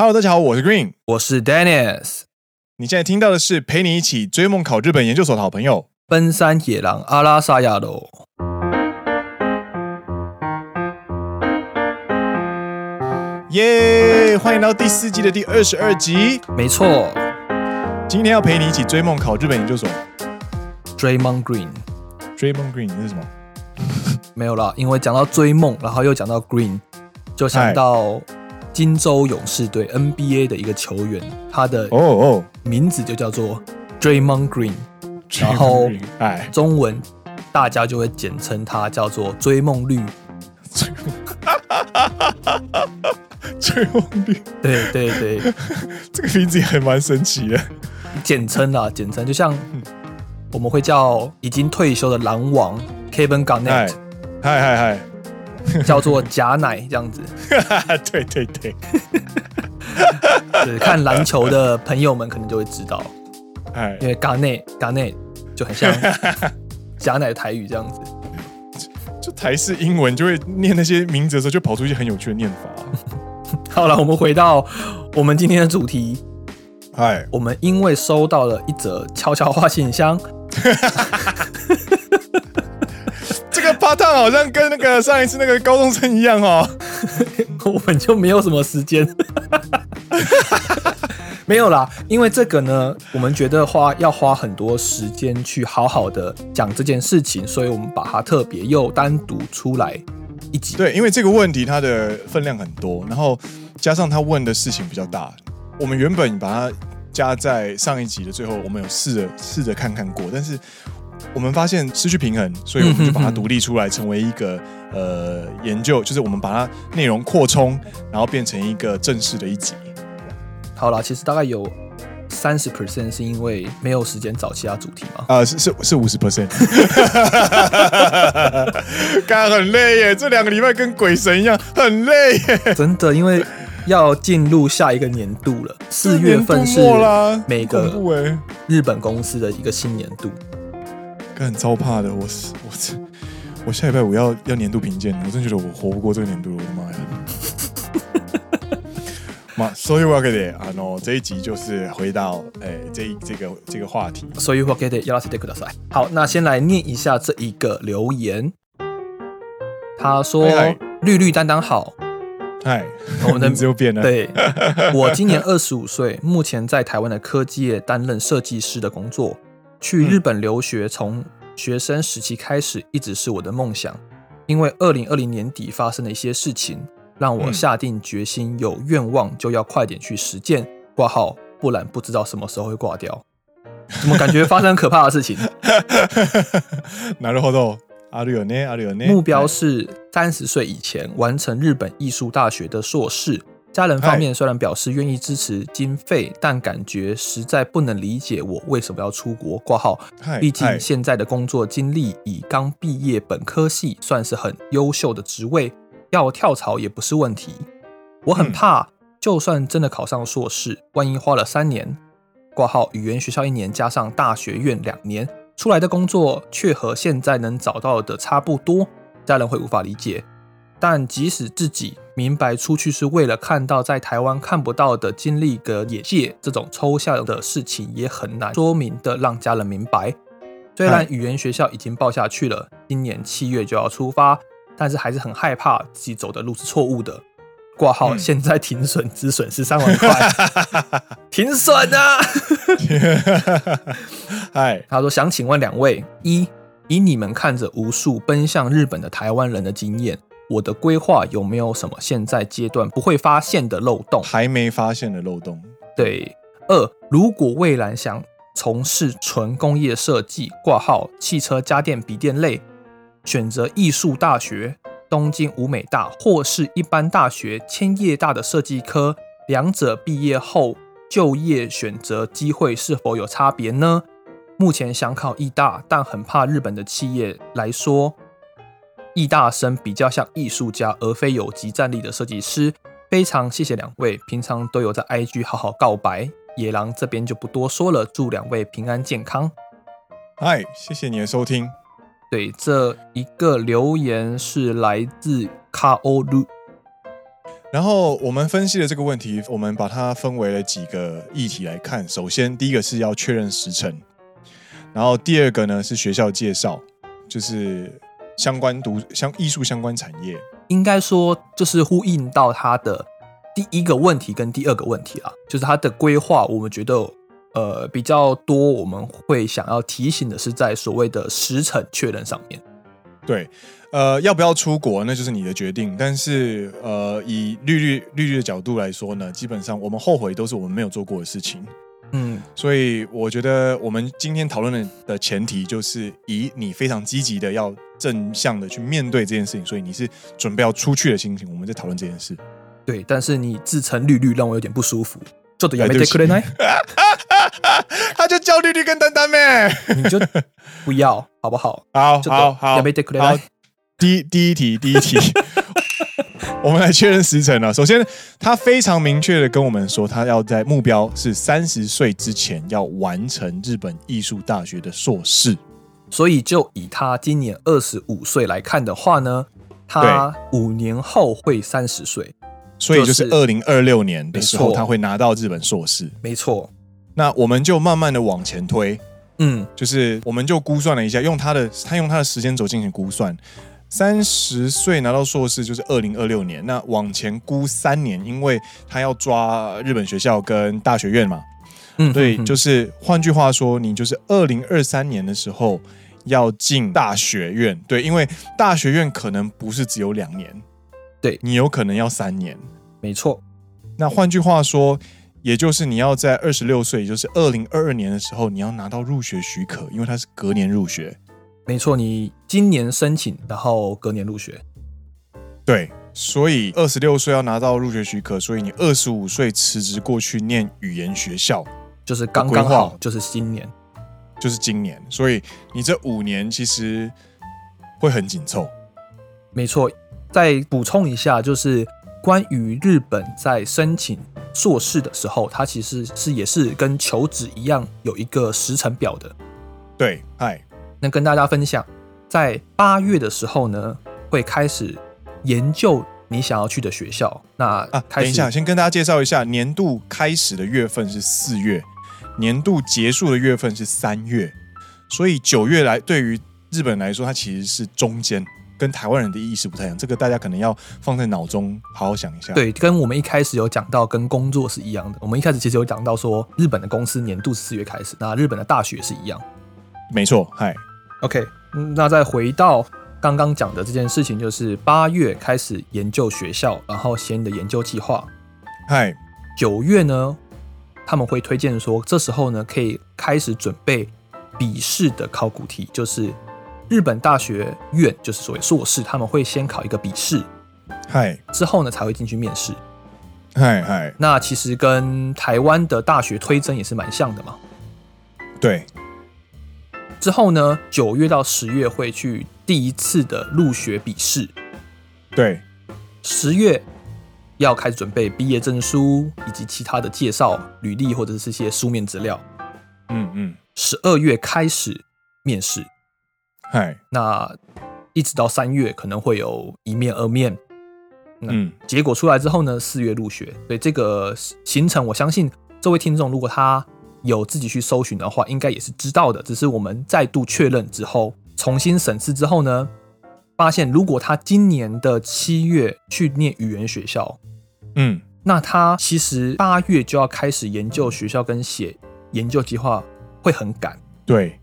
Hello，大家好，我是 Green，我是 Dennis。你现在听到的是陪你一起追梦考日本研究所的好朋友奔山野狼阿拉萨亚罗。耶！欢迎到第四季的第二十二集。没错，今天要陪你一起追梦考日本研究所。追梦 Green，追梦 Green 是什么？没有啦，因为讲到追梦，然后又讲到 Green，就想到。金州勇士队 NBA 的一个球员，他的哦哦。名字就叫做 Draymond Green，然后哎，中文大家就会简称他叫做追梦绿。追梦绿，对对对，这个名字也还蛮神奇的。简称啊，简称就像我们会叫已经退休的狼王 Kevin Garnett，嗨嗨嗨。叫做假奶这样子，对 对对，对，看篮球的朋友们可能就会知道，哎，因为嘎内嘎内就很像假奶台语这样子，就台式英文就会念那些名字的时候，就跑出一些很有趣的念法。好了，我们回到我们今天的主题，哎，我们因为收到了一则悄悄话信箱。好像跟那个上一次那个高中生一样哦，我们就没有什么时间，没有啦，因为这个呢，我们觉得花要花很多时间去好好的讲这件事情，所以我们把它特别又单独出来一集。对，因为这个问题它的分量很多，然后加上他问的事情比较大，我们原本把它加在上一集的最后，我们有试着试着看看过，但是。我们发现失去平衡，所以我们就把它独立出来，成为一个呃研究，就是我们把它内容扩充，然后变成一个正式的一集。好了，其实大概有三十 percent 是因为没有时间找其他主题嘛？啊、呃，是是是五十 percent。刚刚很累耶，这两个礼拜跟鬼神一样，很累耶。真的，因为要进入下一个年度了，四月份是每个日本公司的一个新年度。很超怕的，我是我这我下礼拜五要要年度评鉴，我真觉得我活不过这个年度了，我的妈呀！嘛，所以我给的啊喏，这一集就是回到诶、欸、这这个这个话题，所以我给的要拉起这个的好，那先来念一下这一个留言，他说：“绿绿担当好，嗨，我们的 名字又变了。对，我今年 二十五岁，目前在台湾的科技业担任设计师的工作。”去日本留学，从学生时期开始一直是我的梦想。因为二零二零年底发生的一些事情，让我下定决心，有愿望就要快点去实践挂号，不然不知道什么时候会挂掉。怎么感觉发生可怕的事情？なるほど。あるよね、あるよね。目标是三十岁以前完成日本艺术大学的硕士。 家人方面虽然表示愿意支持经费，但感觉实在不能理解我为什么要出国挂号。毕竟现在的工作经历，以刚毕业本科系算是很优秀的职位，要跳槽也不是问题。我很怕，就算真的考上硕士，万一花了三年挂号，语言学校一年加上大学院两年，出来的工作却和现在能找到的差不多，家人会无法理解。但即使自己明白出去是为了看到在台湾看不到的经历个眼界，这种抽象的事情也很难说明的让家人明白。虽然语言学校已经报下去了，今年七月就要出发，但是还是很害怕自己走的路是错误的。挂号，现在停损止损是三万块，停损啊！嗨，他说想请问两位：一，以你们看着无数奔向日本的台湾人的经验。我的规划有没有什么现在阶段不会发现的漏洞？还没发现的漏洞。对。二，如果未来想从事纯工业设计挂号汽车家电笔电类，选择艺术大学、东京武美大或是一般大学千叶大的设计科，两者毕业后就业选择机会是否有差别呢？目前想考艺大，但很怕日本的企业来说。艺大生比较像艺术家，而非有即战力的设计师。非常谢谢两位，平常都有在 IG 好好告白。野狼这边就不多说了，祝两位平安健康。嗨，谢谢你的收听。对，这一个留言是来自卡欧鲁。然后我们分析了这个问题，我们把它分为了几个议题来看。首先，第一个是要确认时程，然后第二个呢是学校介绍，就是相关读相艺术相关产业。应该说，就是呼应到他的第一个问题跟第二个问题啊，就是他的规划，我们觉得呃比较多，我们会想要提醒的是在所谓的时程确认上面。对。呃，要不要出国，那就是你的决定。但是，呃，以绿绿绿绿的角度来说呢，基本上我们后悔都是我们没有做过的事情。嗯，所以我觉得我们今天讨论的的前提就是以你非常积极的要正向的去面对这件事情，所以你是准备要出去的心情，我们在讨论这件事。对，但是你自称绿绿让我有点不舒服。做的也没得可能他就叫绿绿跟丹丹咩，你就不要好不好？好，好，好，也没得可能第一第一题，第一题，我们来确认时辰了。首先，他非常明确的跟我们说，他要在目标是三十岁之前要完成日本艺术大学的硕士。所以，就以他今年二十五岁来看的话呢，他五年后会三十岁，所以就是二零二六年的时候，他会拿到日本硕士。没错。那我们就慢慢的往前推，嗯，就是我们就估算了一下，用他的他用他的时间轴进行估算。三十岁拿到硕士就是二零二六年，那往前估三年，因为他要抓日本学校跟大学院嘛，嗯，对，就是换句话说，你就是二零二三年的时候要进大学院，对，因为大学院可能不是只有两年，对，你有可能要三年，没错。那换句话说，也就是你要在二十六岁，也就是二零二二年的时候，你要拿到入学许可，因为它是隔年入学。没错，你今年申请，然后隔年入学。对，所以二十六岁要拿到入学许可，所以你二十五岁辞职过去念语言学校，就是刚刚好，就是今年，就是今年。所以你这五年其实会很紧凑。没错，再补充一下，就是关于日本在申请硕士的时候，它其实是也是跟求职一样有一个时程表的。对，嗨。那跟大家分享，在八月的时候呢，会开始研究你想要去的学校。那啊，等一下，先跟大家介绍一下，年度开始的月份是四月，年度结束的月份是三月，所以九月来对于日本来说，它其实是中间，跟台湾人的意识不太一样。这个大家可能要放在脑中好好想一下。对，跟我们一开始有讲到跟工作是一样的。我们一开始其实有讲到说，日本的公司年度是四月开始，那日本的大学是一样。没错，嗨。OK，那再回到刚刚讲的这件事情，就是八月开始研究学校，然后写你的研究计划。嗨，九月呢，他们会推荐说，这时候呢可以开始准备笔试的考古题，就是日本大学院，就是所谓硕士，他们会先考一个笔试，嗨，之后呢才会进去面试。嗨嗨，那其实跟台湾的大学推甄也是蛮像的嘛。对。之后呢，九月到十月会去第一次的入学笔试。对，十月要开始准备毕业证书以及其他的介绍、履历或者是一些书面资料。嗯嗯。十二月开始面试。嗨，那一直到三月可能会有一面、二面。嗯。结果出来之后呢，四月入学。所以这个行程，我相信这位听众如果他。有自己去搜寻的话，应该也是知道的。只是我们再度确认之后，重新审视之后呢，发现如果他今年的七月去念语言学校，嗯，那他其实八月就要开始研究学校跟写研究计划，会很赶。对，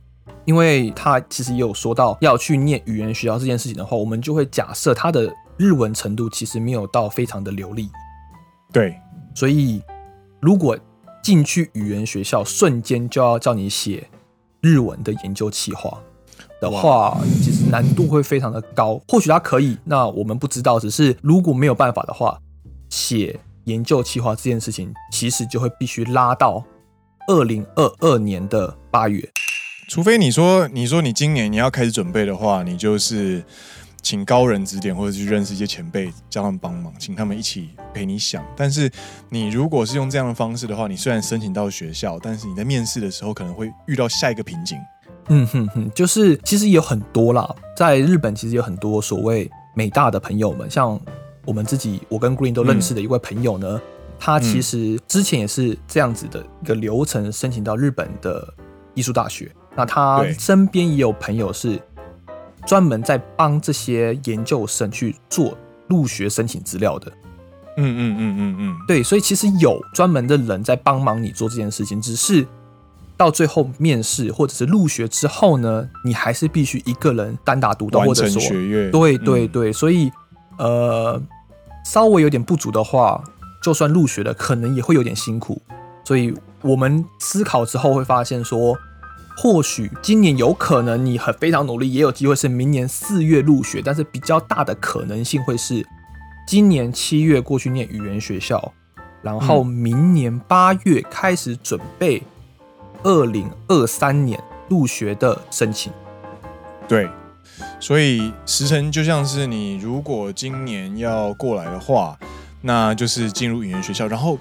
因为他其实也有说到要去念语言学校这件事情的话，我们就会假设他的日文程度其实没有到非常的流利。对，所以如果进去语言学校，瞬间就要叫你写日文的研究计划的话，其实难度会非常的高。或许他可以，那我们不知道。只是如果没有办法的话，写研究计划这件事情，其实就会必须拉到二零二二年的八月。除非你说，你说你今年你要开始准备的话，你就是。请高人指点，或者去认识一些前辈，叫他们帮忙，请他们一起陪你想。但是你如果是用这样的方式的话，你虽然申请到学校，但是你在面试的时候可能会遇到下一个瓶颈。嗯哼哼，就是其实也有很多啦，在日本其实有很多所谓美大的朋友们，像我们自己我跟 Green 都认识的一位朋友呢，嗯、他其实之前也是这样子的一个流程申请到日本的艺术大学。那他身边也有朋友是专门在帮这些研究生去做入学申请资料的。嗯嗯嗯嗯嗯，对，所以其实有专门的人在帮忙你做这件事情，只是到最后面试或者是入学之后呢，你还是必须一个人单打独斗，或者说。对对对，所以呃，稍微有点不足的话，就算入学了，可能也会有点辛苦。所以我们思考之后会发现说，或许今年有可能你很非常努力，也有机会是明年四月入学，但是比较大的可能性会是。今年七月过去念语言学校，然后明年八月开始准备二零二三年入学的申请。对，所以时辰就像是你如果今年要过来的话，那就是进入语言学校，然后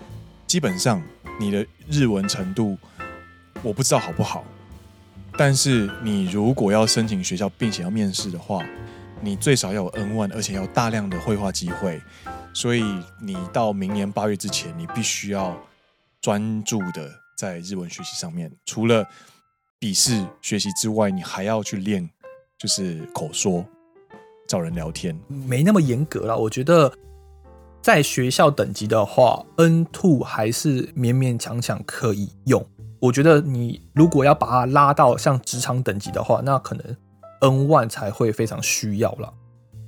基本上你的日文程度我不知道好不好，但是你如果要申请学校并且要面试的话。你最少要有 N1，而且要大量的绘画机会，所以你到明年八月之前，你必须要专注的在日文学习上面。除了笔试学习之外，你还要去练，就是口说，找人聊天。没那么严格啦，我觉得在学校等级的话，N two 还是勉勉强强可以用。我觉得你如果要把它拉到像职场等级的话，那可能。N one 才会非常需要了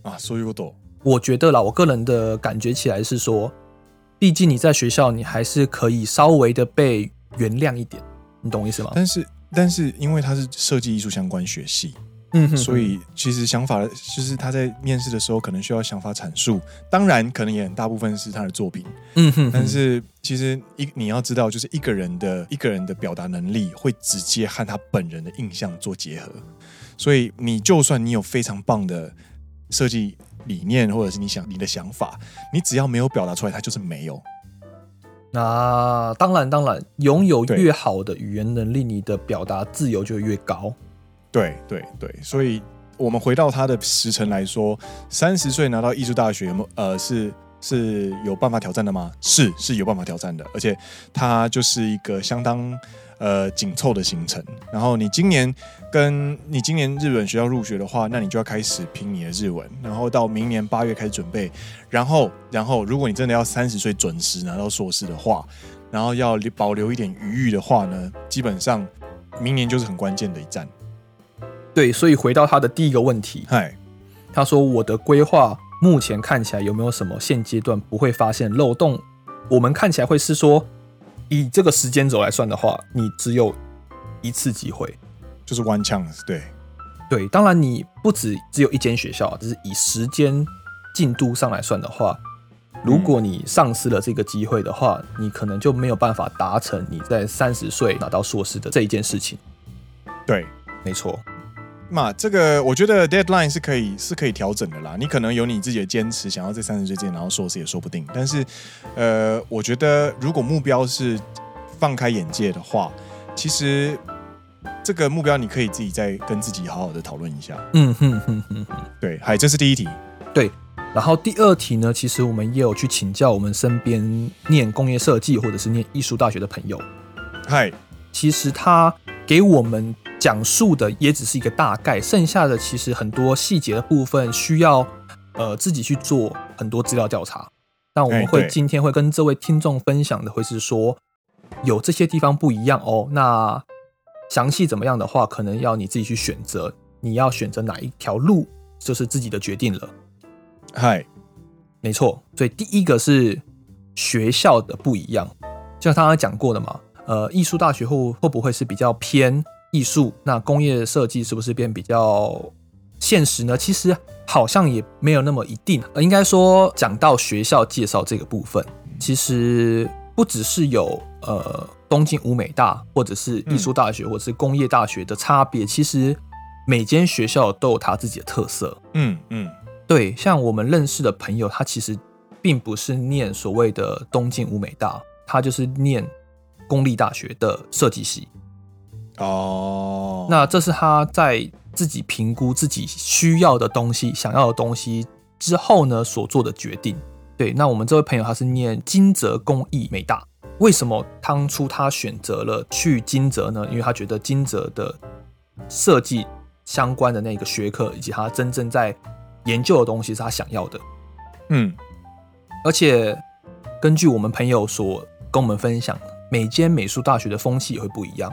啊，所以我懂。我觉得啦，我个人的感觉起来是说，毕竟你在学校，你还是可以稍微的被原谅一点，你懂我意思吗？但是，但是因为他是设计艺术相关学系，嗯所以其实想法就是他在面试的时候可能需要想法阐述，当然可能也很大部分是他的作品，嗯哼哼，但是其实一你要知道，就是一个人的一个人的表达能力会直接和他本人的印象做结合。所以你就算你有非常棒的设计理念，或者是你想你的想法，你只要没有表达出来，它就是没有。那当然，当然，拥有越好的语言能力，你的表达自由就越高。对对对，所以我们回到他的时辰来说，三十岁拿到艺术大学，有没有呃是是有办法挑战的吗？是是有办法挑战的，而且它就是一个相当。呃，紧凑的行程。然后你今年跟你今年日本学校入学的话，那你就要开始拼你的日文。然后到明年八月开始准备。然后，然后如果你真的要三十岁准时拿到硕士的话，然后要保留一点余裕的话呢，基本上明年就是很关键的一站。对，所以回到他的第一个问题，嗨，他说我的规划目前看起来有没有什么现阶段不会发现漏洞？我们看起来会是说。以这个时间轴来算的话，你只有一次机会，就是 one chance。对，对，当然你不止只有一间学校，只是以时间进度上来算的话，如果你丧失了这个机会的话，嗯，你可能就没有办法达成你在三十岁拿到硕士的这一件事情。对，没错。嘛，这个我觉得 deadline 是可以是可以调整的啦。你可能有你自己的坚持，想要在三十岁之前然后硕士也说不定。但是，呃，我觉得如果目标是放开眼界的话，其实这个目标你可以自己再跟自己好好的讨论一下。嗯哼哼哼哼，对，嗨，这是第一题。对，然后第二题呢，其实我们也有去请教我们身边念工业设计或者是念艺术大学的朋友。嗨，其实他给我们。讲述的也只是一个大概，剩下的其实很多细节的部分需要呃自己去做很多资料调查。那我们会今天会跟这位听众分享的会是说，有这些地方不一样哦。那详细怎么样的话，可能要你自己去选择，你要选择哪一条路，就是自己的决定了。嗨，没错。所以第一个是学校的不一样，就像刚刚讲过的嘛，呃，艺术大学会会不会是比较偏？艺术，那工业设计是不是变比较现实呢？其实好像也没有那么一定。呃，应该说讲到学校介绍这个部分，其实不只是有呃东京武美大，或者是艺术大学，或者是工业大学的差别。其实每间学校都有它自己的特色。嗯嗯，对，像我们认识的朋友，他其实并不是念所谓的东京武美大，他就是念公立大学的设计系。哦，那这是他在自己评估自己需要的东西、想要的东西之后呢，所做的决定。对，那我们这位朋友他是念金泽工艺美大，为什么当初他选择了去金泽呢？因为他觉得金泽的设计相关的那个学科以及他真正在研究的东西是他想要的。嗯，而且根据我们朋友所跟我们分享，每间美术大学的风气也会不一样，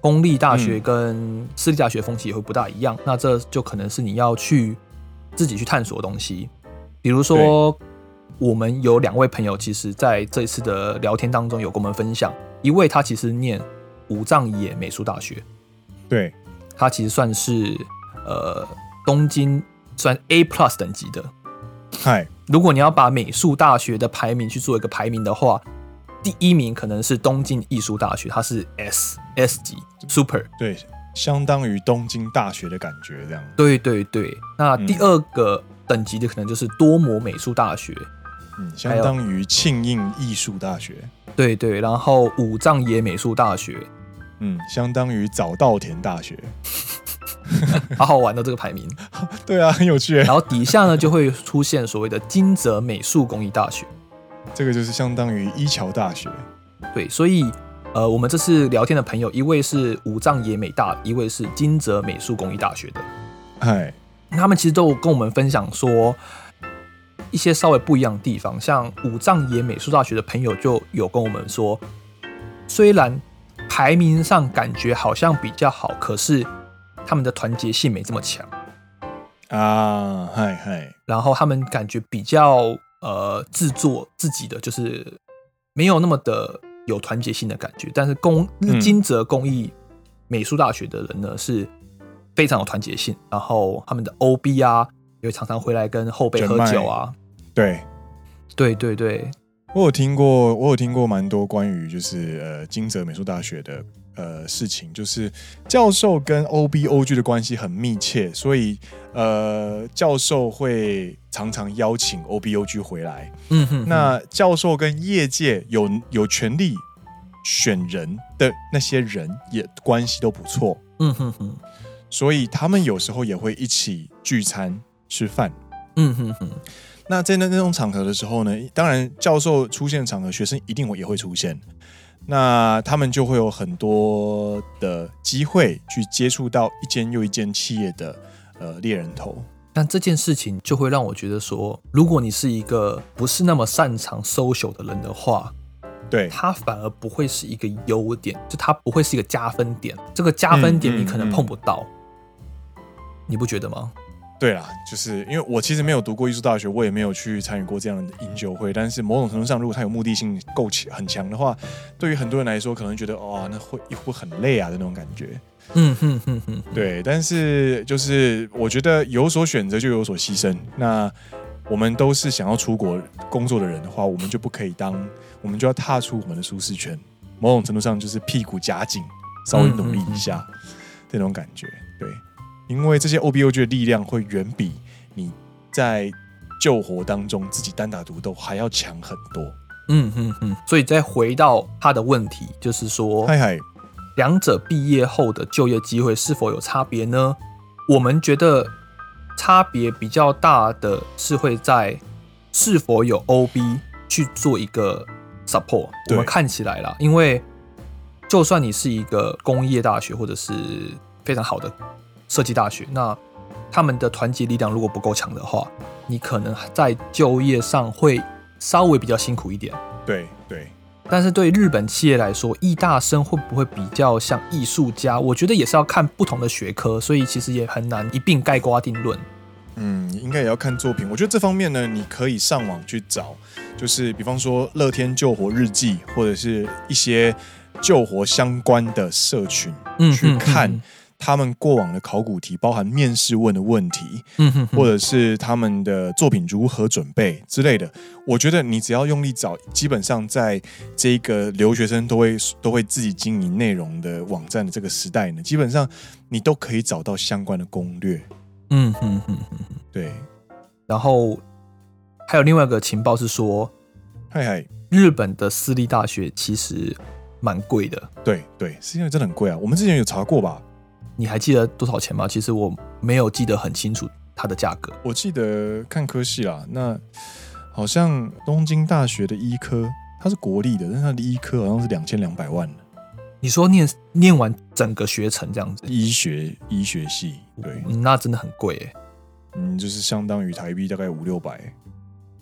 公立大学跟私立大学风气也会不大一样。那这就可能是你要去自己去探索的东西，比如说。我们有两位朋友，其实在这一次的聊天当中有跟我们分享，一位他其实念五藏野美术大学，对，他其实算是呃东京算 A plus 等级的。嗨，如果你要把美术大学的排名去做一个排名的话，第一名可能是东京艺术大学，它是 S S 级 Super，对，相当于东京大学的感觉这样。对对对，那第二个等级的可能就是多摩美术大学。嗯，相当于庆应艺术大学，对对，然后武藏野美术大学，嗯，相当于早稻田大学，好好玩的这个排名，对啊，很有趣。然后底下呢就会出现所谓的金泽美术工艺大学，这个就是相当于一桥大学，对，所以呃，我们这次聊天的朋友，一位是武藏野美大，一位是金泽美术工艺大学的，哎，他们其实都有跟我们分享说。一些稍微不一样的地方，像武藏野美术大学的朋友就有跟我们说，虽然排名上感觉好像比较好，可是他们的团结性没这么强。啊，嗨嗨，然后他们感觉比较呃制作自己的，就是没有那么的有团结性的感觉。但是工金泽工艺美术大学的人呢，是非常有团结性，然后他们的 OB 啊，也常常回来跟后辈喝酒啊。对，对对对，我有听过，我有听过蛮多关于就是呃金泽美术大学的呃事情，就是教授跟 OB/OG 的关系很密切，所以呃教授会常常邀请 OB/OG 回来，嗯哼，哼，那教授跟业界有有权利选人的那些人也关系都不错，嗯哼哼，所以他们有时候也会一起聚餐吃饭，嗯哼哼。那在那那种场合的时候呢，当然教授出现的场合，学生一定会也会出现。那他们就会有很多的机会去接触到一间又一间企业的呃猎人头。但这件事情就会让我觉得说，如果你是一个不是那么擅长 social 的人的话，对，他反而不会是一个优点，就他不会是一个加分点。这个加分点你可能碰不到，嗯嗯嗯、你不觉得吗？对啦，就是因为我其实没有读过艺术大学，我也没有去参与过这样的饮酒会。但是某种程度上，如果他有目的性够强很强的话，对于很多人来说，可能觉得哇、哦，那会会很累啊的那种感觉。嗯哼哼哼，对。但是就是我觉得有所选择就有所牺牲。那我们都是想要出国工作的人的话，我们就不可以当，我们就要踏出我们的舒适圈。某种程度上就是屁股夹紧，稍微努力一下这种感觉。对。因为这些 OB/OG 的力量会远比你在救活当中自己单打独斗还要强很多。嗯嗯嗯。所以再回到他的问题，就是说，嗨嗨，两者毕业后的就业机会是否有差别呢？我们觉得差别比较大的是会在是否有 OB 去做一个 support。我们看起来啦，因为就算你是一个工业大学或者是非常好的。设计大学，那他们的团结力量如果不够强的话，你可能在就业上会稍微比较辛苦一点。对对，但是对日本企业来说，艺大生会不会比较像艺术家？我觉得也是要看不同的学科，所以其实也很难一并盖瓜定论。嗯，应该也要看作品。我觉得这方面呢，你可以上网去找，就是比方说乐天救活日记，或者是一些救活相关的社群，嗯，去看。嗯嗯他们过往的考古题，包含面试问的问题，嗯哼哼，或者是他们的作品如何准备之类的。我觉得你只要用力找，基本上在这个留学生都会都会自己经营内容的网站的这个时代呢，基本上你都可以找到相关的攻略。嗯哼哼哼，对。然后还有另外一个情报是说，嗨嗨，日本的私立大学其实蛮贵的。对对，是因为真的很贵啊。我们之前有查过吧？你还记得多少钱吗？其实我没有记得很清楚它的价格。我记得看科系啦，那好像东京大学的医科，它是国立的，但是它的医科好像是两千两百万。你说念念完整个学程这样子，医学医学系，对，嗯，那真的很贵诶。嗯，就是相当于台币大概五六百，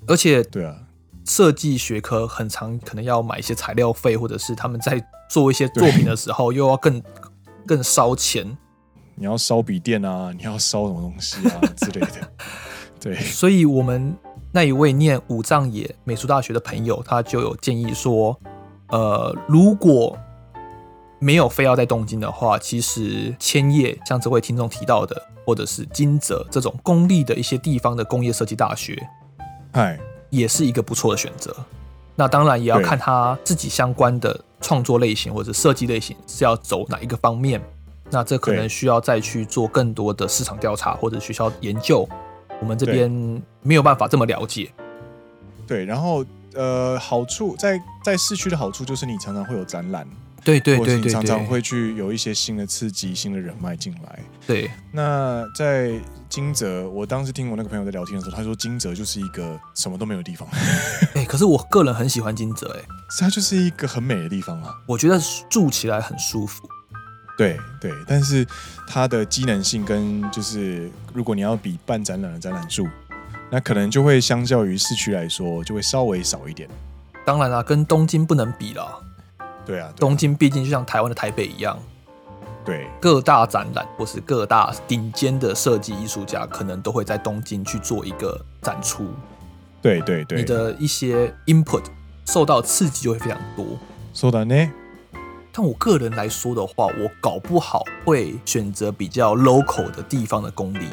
而且对啊，设计学科很长，可能要买一些材料费，或者是他们在做一些作品的时候又要更更烧钱。你要烧笔电啊，你要烧什么东西啊 之类的。对，所以我们那一位念五藏野美术大学的朋友，他就有建议说，呃，如果没有非要在东京的话，其实千叶像这位听众提到的，或者是金泽这种公立的一些地方的工业设计大学，哎，也是一个不错的选择。那当然也要看他自己相关的创作类型或者设计类型是要走哪一个方面。那这可能需要再去做更多的市场调查或者学校研究，我们这边没有办法这么了解。对，然后呃，好处在在市区的好处就是你常常会有展览。对对对对，常常会去有一些新的刺激、新的人脉进来。对，那在金泽，我当时听我那个朋友在聊天的时候，他说金泽就是一个什么都没有的地方。哎，可是我个人很喜欢金泽，哎，它就是一个很美的地方啊。我觉得住起来很舒服。对对，但是它的机能性跟就是，如果你要比办展览的展览数，那可能就会相较于市区来说，就会稍微少一点。当然啦，跟东京不能比了。对啊，东京毕竟就像台湾的台北一样，对，各大展览或是各大顶尖的设计艺术家，可能都会在东京去做一个展出。对对对，你的一些 input 受到刺激就会非常多。说的呢？但我个人来说的话，我搞不好会选择比较 local 的地方的公立，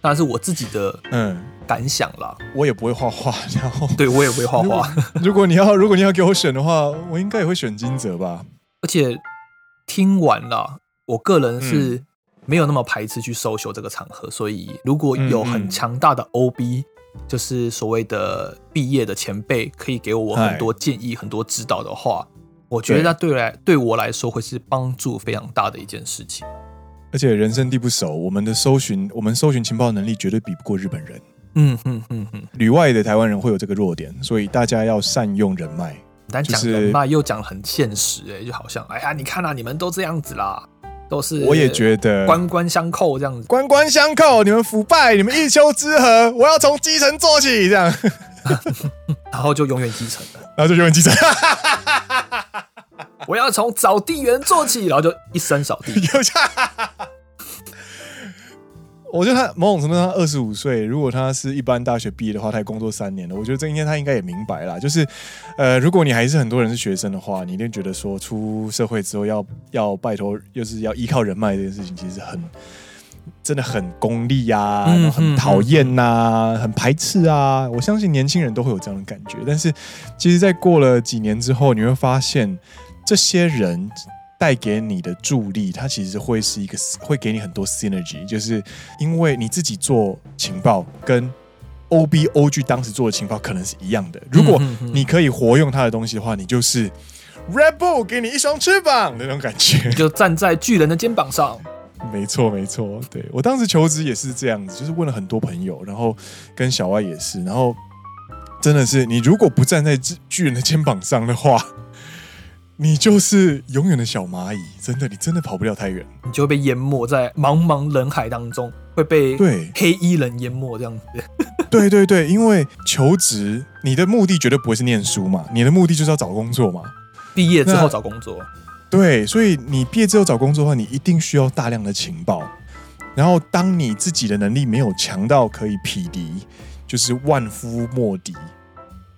那是我自己的嗯感想啦。我也不会画画，然后对我也不会画画。如果你要，如果你要给我选的话，我应该也会选金泽吧。而且听完了，我个人是没有那么排斥去 social 这个场合，所以如果有很强大的 OB，就是所谓的毕业的前辈，可以给我很多建议、很多指导的话。我觉得那对来对我来说会是帮助非常大的一件事情，而且人生地不熟，我们的搜寻，我们搜寻情报能力绝对比不过日本人。嗯嗯嗯嗯，旅外的台湾人会有这个弱点，所以大家要善用人脉。但讲人脉又讲很现实，哎，就好像哎呀，你看啊，你们都这样子啦，都是我也觉得官官相扣这样子，官官相扣，你们腐败，你们一丘之貉，我要从基层做起，这样，然后就永远基层了，然后就永远基层。我要从扫地员做起，然后就一生扫地。我觉得他某种程度上，二十五岁，如果他是一般大学毕业的话，他也工作三年了。我觉得这应该他应该也明白啦，就是呃，如果你还是很多人是学生的话，你一定觉得说出社会之后要要拜托，又是要依靠人脉这件事情，其实很真的很功利呀、啊，很讨厌呐，很排斥啊。我相信年轻人都会有这样的感觉，但是其实，在过了几年之后，你会发现。这些人带给你的助力，它其实会是一个会给你很多 synergy，就是因为你自己做情报跟 OBOG 当时做的情报可能是一样的。如果你可以活用他的东西的话，你就是 Red Bull 给你一双翅膀的那种感觉，就站在巨人的肩膀上。没错，没错，对，我当时求职也是这样子，就是问了很多朋友，然后跟小外也是，然后真的是你如果不站在巨人的肩膀上的话。你就是永远的小蚂蚁，真的，你真的跑不了太远，你就会被淹没在茫茫人海当中，会被对黑衣人淹没这样子。对对对，因为求职，你的目的绝对不会是念书嘛，你的目的就是要找工作嘛。毕业之后找工作，对，所以你毕业之后找工作的话，你一定需要大量的情报。然后，当你自己的能力没有强到可以匹敌，就是万夫莫敌，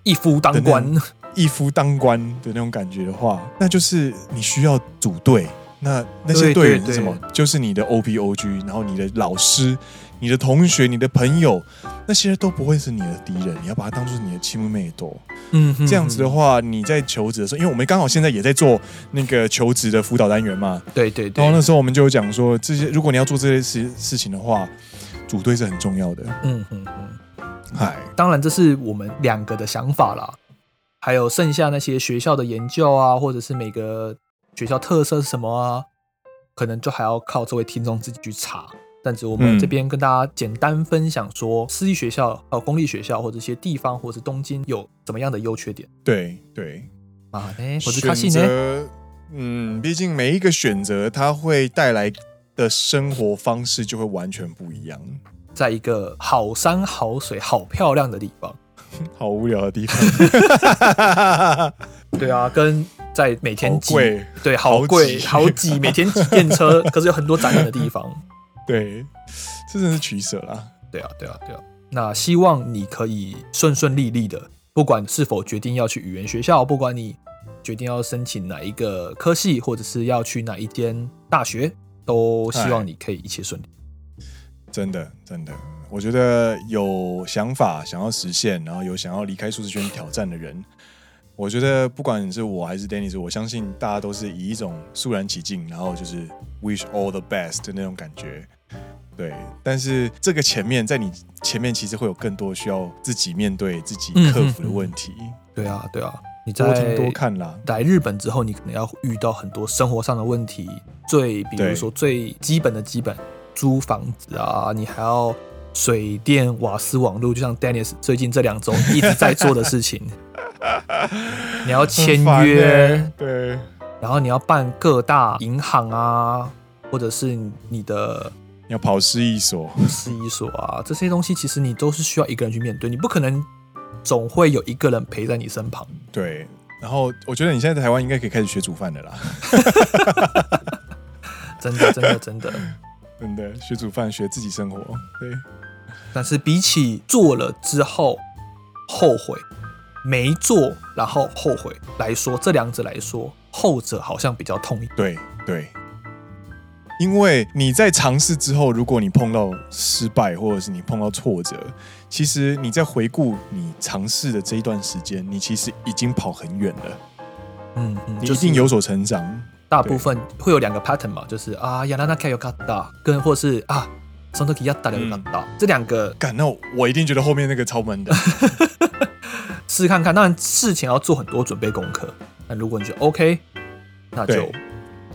一夫当关。一夫当关的那种感觉的话，那就是你需要组队。那那些队员是什么？对对对，就是你的 O P O G，然后你的老师、你的同学、你的朋友，那些都不会是你的敌人。你要把它当做你的青梅多。嗯哼，这样子的话，你在求职的时候，因为我们刚好现在也在做那个求职的辅导单元嘛。对对对。然后那时候我们就讲说，这些如果你要做这些事事情的话，组队是很重要的。嗯嗯嗯。嗨，当然这是我们两个的想法啦。还有剩下那些学校的研究啊，或者是每个学校特色是什么啊，可能就还要靠这位听众自己去查。但是我们这边跟大家简单分享说，私立学校、还有公立学校或者一些地方，或者是东京有怎么样的优缺点。对对啊，呢，或者卡西呢？嗯，毕竟每一个选择，它会带来的生活方式就会完全不一样。在一个好山好水好漂亮的地方，好无聊的地方。对啊，跟在每天挤，对，好贵好挤，每天挤电车，可是有很多展览的地方。对，这真是取舍啦。对啊，对啊，对啊。那希望你可以顺顺利利的，不管是否决定要去语言学校，不管你决定要申请哪一个科系，或者是要去哪一间大学，都希望你可以一切顺利。真的，真的，我觉得有想法想要实现，然后有想要离开舒适圈挑战的人，我觉得不管是我还是 Dennis，我相信大家都是以一种肃然起敬，然后就是 wish all the best 的那种感觉。对，但是这个前面，在你前面其实会有更多需要自己面对、自己克服的问题。对啊，对啊，你多听多看啦。来日本之后，你可能要遇到很多生活上的问题，最比如说最基本的基本。租房子啊，你还要水电、瓦斯、网络，就像 Dennis 最近这两周一直在做的事情。你要签约，对，然后你要办各大银行啊，或者是你的你要跑市一所、市一所啊，这些东西其实你都是需要一个人去面对，你不可能总会有一个人陪在你身旁。对，然后我觉得你现在在台湾应该可以开始学煮饭的啦。真的，真的，真的。真的学煮饭，学自己生活，对。但是比起做了之后后悔，没做然后后悔来说，这两者来说，后者好像比较痛一点。对对，因为你在尝试之后，如果你碰到失败，或者是你碰到挫折，其实你在回顾你尝试的这一段时间，你其实已经跑很远了。嗯嗯，你一定有所成长。大部分会有两个 pattern 嘛，就是啊，やらなきゃよかった，跟或是啊，その时やったらよかった，这两个。干，那我一定觉得后面那个超闷的。试看看，当然事前要做很多准备功课。那如果你觉得 OK，那就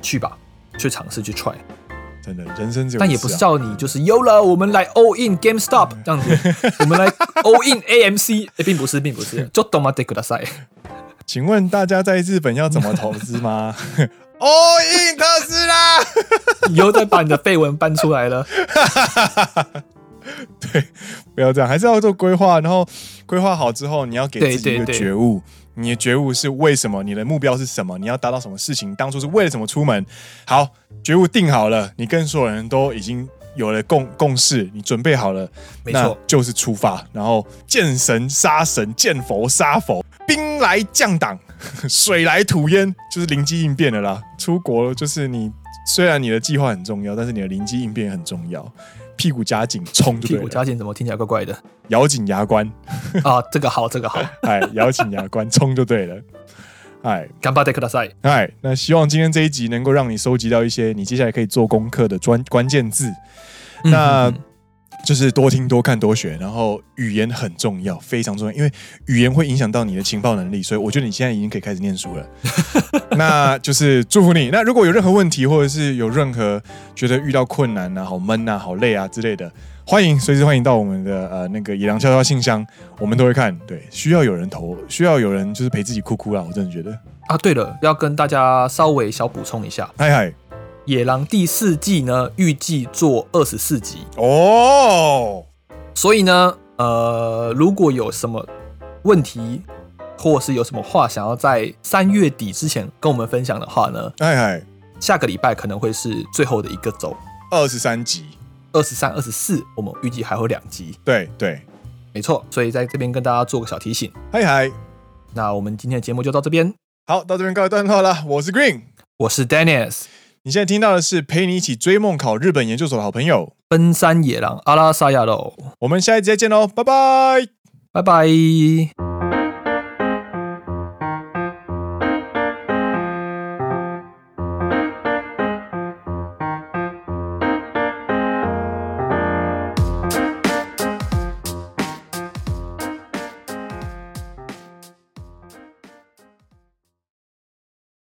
去吧，去尝试去 try。 真的，人生只有、啊、但也不是叫你就是有了，我们来 all in GameStop 这样子，我们来 all in AMC，哎、欸，并不是，并不是，ちょっと待ってください。请问大家在日本要怎么投资吗？ All in 特斯拉，以后再把你的绯闻搬出来了。对，不要这样，还是要做规划。然后规划好之后，你要给自己一个觉悟。对对对， 你的觉悟是为什么？你的目标是什么？你要达到什么事情？当初是为了什么出门？好，觉悟定好了，你跟所有人都已经有了共共识，你准备好了，没错，就是出发。然后见神杀神，见佛杀佛，兵来将挡。水来土掩，就是灵机应变的啦。出国就是你，虽然你的计划很重要，但是你的灵机应变很重要。屁股夹紧冲就对了。屁股夹紧怎么听起来怪怪的？咬紧牙关啊，这个好，这个好。哎，咬紧牙关冲就对了。哎，顽张ってください。哎，那希望今天这一集能够让你收集到一些你接下来可以做功课的专关键字。那。嗯就是多听、多看、多学，然后语言很重要，非常重要，因为语言会影响到你的情报能力，所以我觉得你现在已经可以开始念书了。那就是祝福你。那如果有任何问题，或者是有任何觉得遇到困难啊、好闷啊、好累啊之类的， 欢迎随时欢迎到我们的呃那个野狼悄悄信箱，我们都会看。对，需要有人投，需要有人就是陪自己哭哭啦。我真的觉得啊，对了，要跟大家稍微小补充一下，嗨嗨。野狼第四季呢，预计做二十四集哦，所以呢，呃，如果有什么问题，或是有什么话想要在三月底之前跟我们分享的话呢，嗨嗨，下个礼拜可能会是最后的一个周，二十三集，二十三、二十四，我们预计还会两集，对对，没错，所以在这边跟大家做个小提醒，嗨嗨，那我们今天的节目就到这边，好，到这边告一段落了，我是 Green，我是 Dennis。你现在听到的是陪你一起追梦考日本研究所的好朋友。奔山野狼阿拉萨亚喽，我们下一集再见喽，拜拜，拜拜。